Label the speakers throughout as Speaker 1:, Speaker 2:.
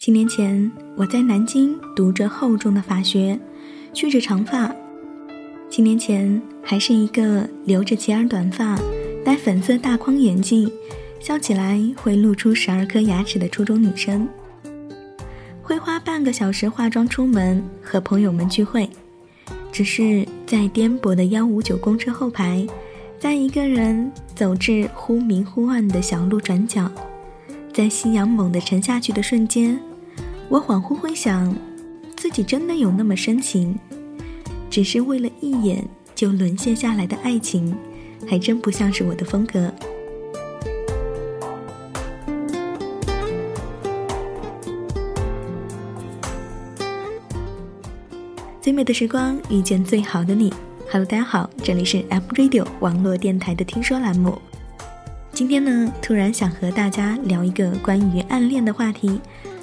Speaker 1: 七年前，我在南京读着厚重的法学，蓄着长发。七年前，还是一个留着齐耳短发、戴粉色大框眼镜、笑起来会露出十二颗牙齿的初中女生。会花半个小时化妆出门和朋友们聚会，只是在颠簸的幺五九公车后排，在一个人走至忽明忽暗的小路转角，在夕阳猛地沉下去的瞬间。我恍惚会想，自己真的有那么深情，只是为了一眼就沦陷下来的爱情，还真不像是我的风格。最美的时光遇见最好的你，Hello，大家好，这里是 M Radio 网络电台的听说栏目。今天呢，突然想和大家聊一个关于暗恋的话题。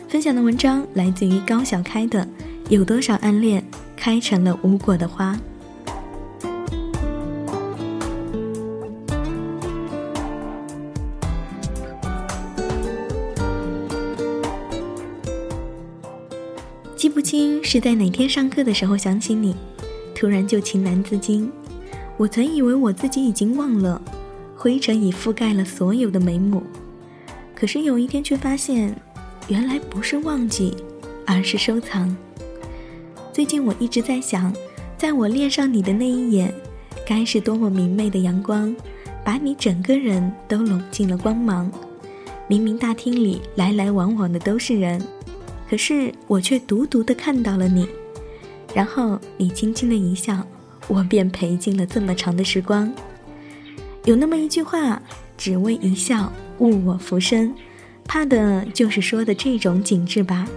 Speaker 1: 分享的文章来自于高小开的《有多少暗恋开成了无果的花》。记不清是在哪天上课的时候想起你，突然就情难自禁。我曾以为我自己已经忘了，灰尘已覆盖了所有的眉目，可是有一天却发现。原来不是忘记，而是收藏。最近我一直在想，在我恋上你的那一眼，该是多么明媚的阳光，把你整个人都拢进了光芒。明明大厅里来来往往的都是人，可是我却独独的看到了你。然后你轻轻的一笑，我便陪进了这么长的时光。有那么一句话，只为一笑，误我浮生。怕的就是说的这种景致吧。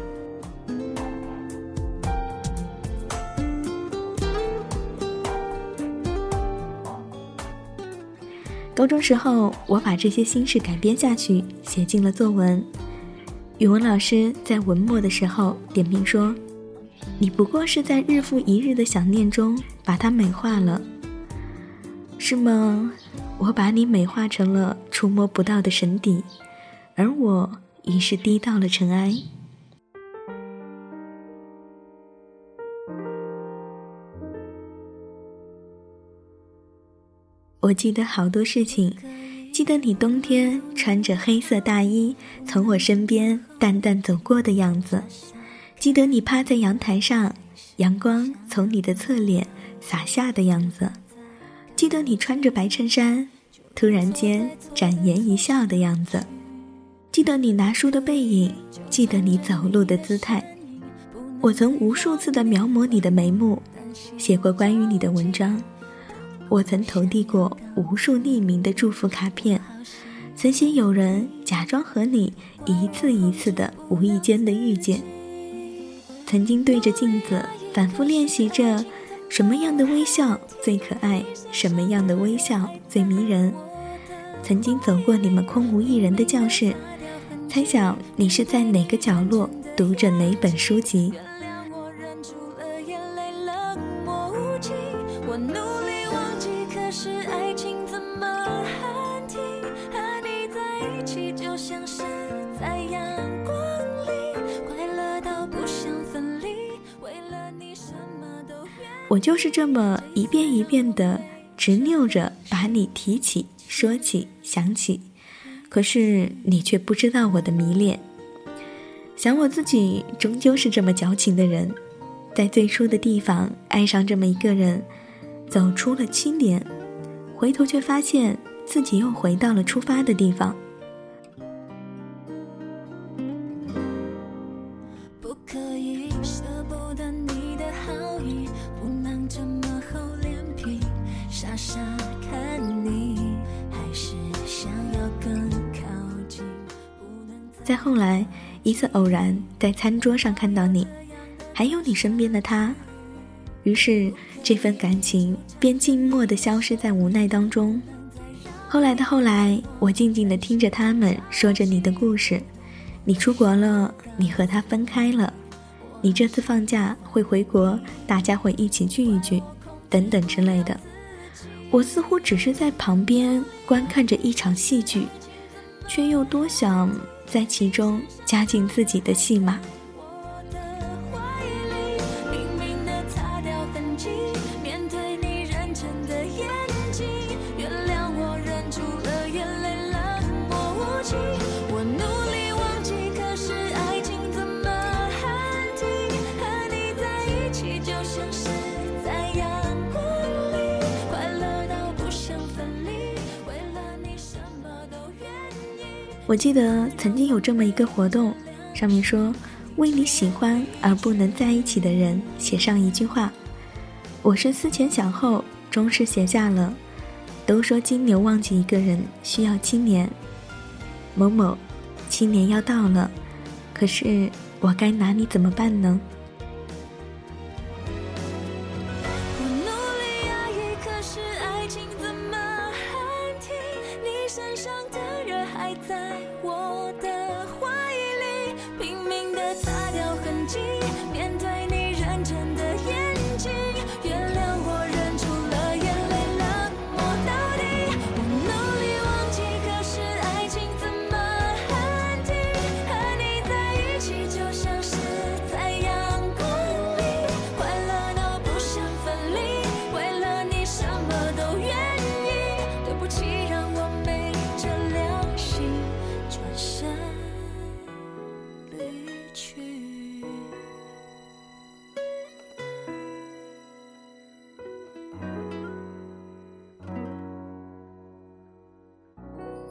Speaker 1: 高中时候，我把这些心事改编下去，写进了作文。语文老师在文末的时候点评说：“你不过是在日复一日的想念中把它美化了，是吗？我把你美化成了触摸不到的神邸。”而我已是低到了尘埃。我记得好多事情，记得你冬天穿着黑色大衣从我身边淡淡走过的样子，记得你趴在阳台上，阳光从你的侧脸洒下的样子，记得你穿着白衬衫，突然间展颜一笑的样子。记得你拿书的背影，记得你走路的姿态。我曾无数次的描摹你的眉目，写过关于你的文章。我曾投递过无数匿名的祝福卡片，曾写有人假装和你一次一次的无意间的遇见。曾经对着镜子反复练习着，什么样的微笑最可爱，什么样的微笑最迷人。曾经走过你们空无一人的教室。猜想你是在哪个角落读着哪本书籍？我就是这么一遍一遍的执拗着把你提起、说起、想起。可是你却不知道我的迷恋。想我自己终究是这么矫情的人，在最初的地方爱上这么一个人，走出了七年，回头却发现自己又回到了出发的地方。次偶然在餐桌上看到你，还有你身边的他，于是这份感情便静默的消失在无奈当中。后来的后来，我静静的听着他们说着你的故事，你出国了，你和他分开了，你这次放假会回国，大家会一起聚一聚，等等之类的。我似乎只是在旁边观看着一场戏剧，却又多想。在其中加进自己的戏码。我记得曾经有这么一个活动，上面说为你喜欢而不能在一起的人写上一句话。我是思前想后，终是写下了。都说金牛忘记一个人需要七年，某某，七年要到了，可是我该拿你怎么办呢？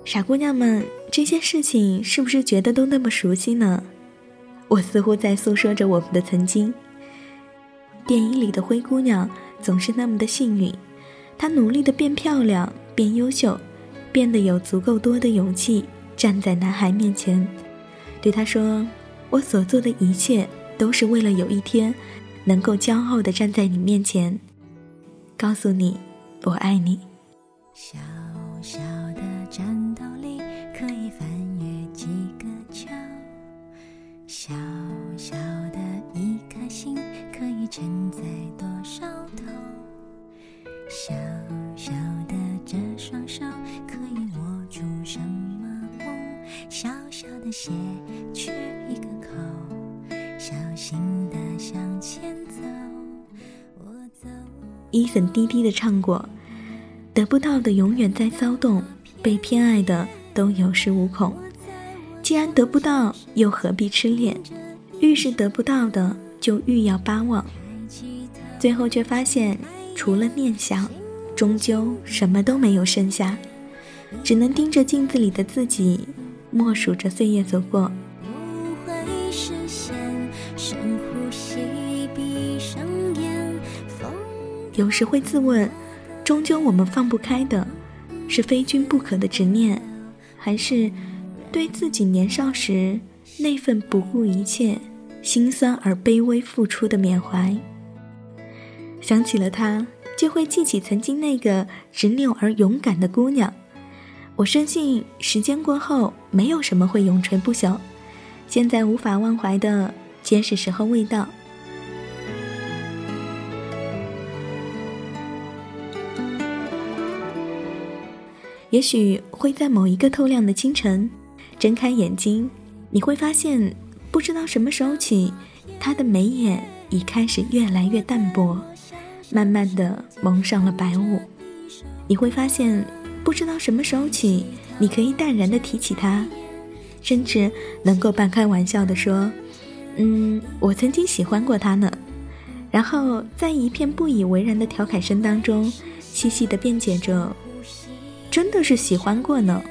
Speaker 1: 傻姑娘们，这些事情是不是觉得都那么熟悉呢？我似乎在诉说着我们的曾经。电影里的灰姑娘总是那么的幸运，她努力的变漂亮、变优秀，变得有足够多的勇气站在男孩面前，对他说：“我所做的一切都是为了有一天，能够骄傲的站在你面前，告诉你，我爱你。”伊森低低的唱过：“得不到的永远在骚动，被偏爱的都有恃无恐。既然得不到，又何必痴恋？愈是得不到的，就愈要巴望。最后却发现，除了念想，终究什么都没有剩下，只能盯着镜子里的自己，默数着岁月走过。”有时会自问，终究我们放不开的，是非君不可的执念，还是对自己年少时那份不顾一切、心酸而卑微付出的缅怀？想起了他，就会记起曾经那个执拗而勇敢的姑娘。我深信，时间过后，没有什么会永垂不朽。现在无法忘怀的，皆是时候未到。也许会在某一个透亮的清晨，睁开眼睛，你会发现，不知道什么时候起，他的眉眼已开始越来越淡薄，慢慢的蒙上了白雾。你会发现，不知道什么时候起，你可以淡然的提起他，甚至能够半开玩笑的说：“嗯，我曾经喜欢过他呢。”然后在一片不以为然的调侃声当中，细细的辩解着。真的是喜欢过呢。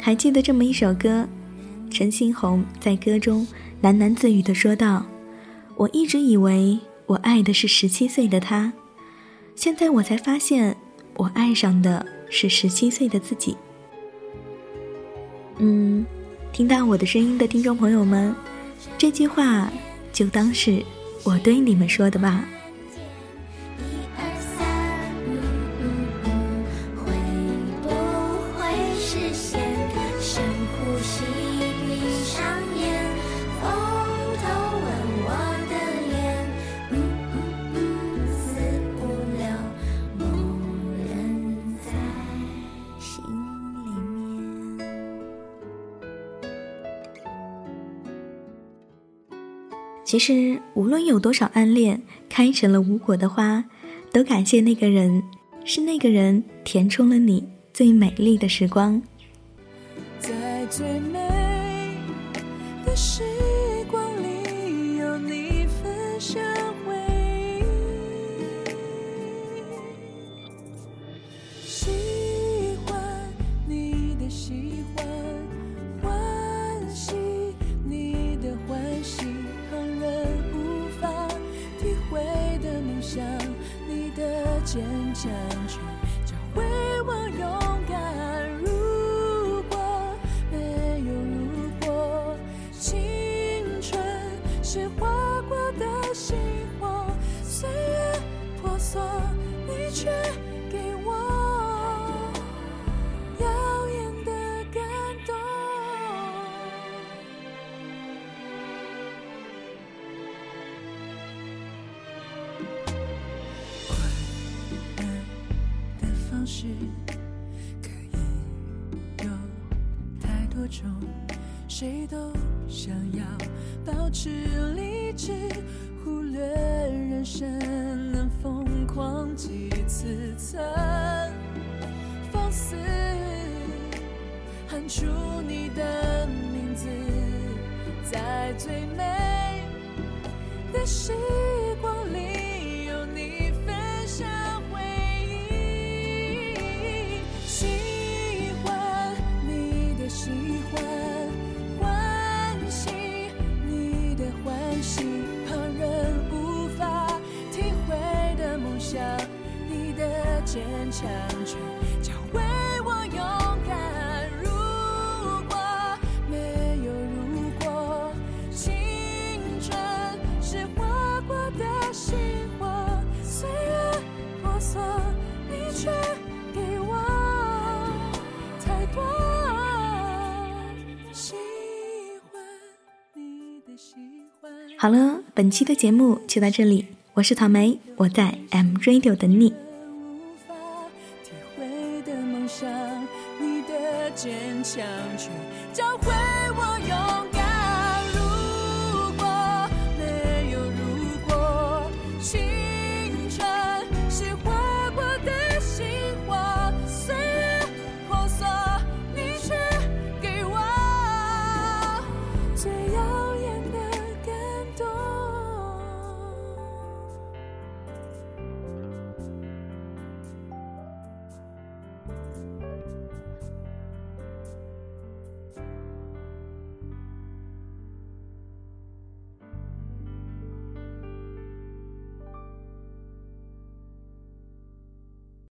Speaker 1: 还记得这么一首歌，陈星红在歌中喃喃自语的说道：“我一直以为我爱的是十七岁的他，现在我才发现，我爱上的是十七岁的自己。”嗯，听到我的声音的听众朋友们，这句话就当是。我对你们说的吧。其实，无论有多少暗恋开成了无果的花，都感谢那个人，是那个人填充了你最美丽的时光。
Speaker 2: 在最美的时是可以有太多种，谁都想要保持理智，忽略人生能疯狂几次，曾放肆喊出你的名字，在最美的时坚强却教会我勇敢。如果没有如果，青春是划过的星火，岁月婆娑，你却给我太多。喜欢你的喜欢。
Speaker 1: 好了，本期的节目就到这里，我是草莓，我在 M Radio 等你。
Speaker 2: 想，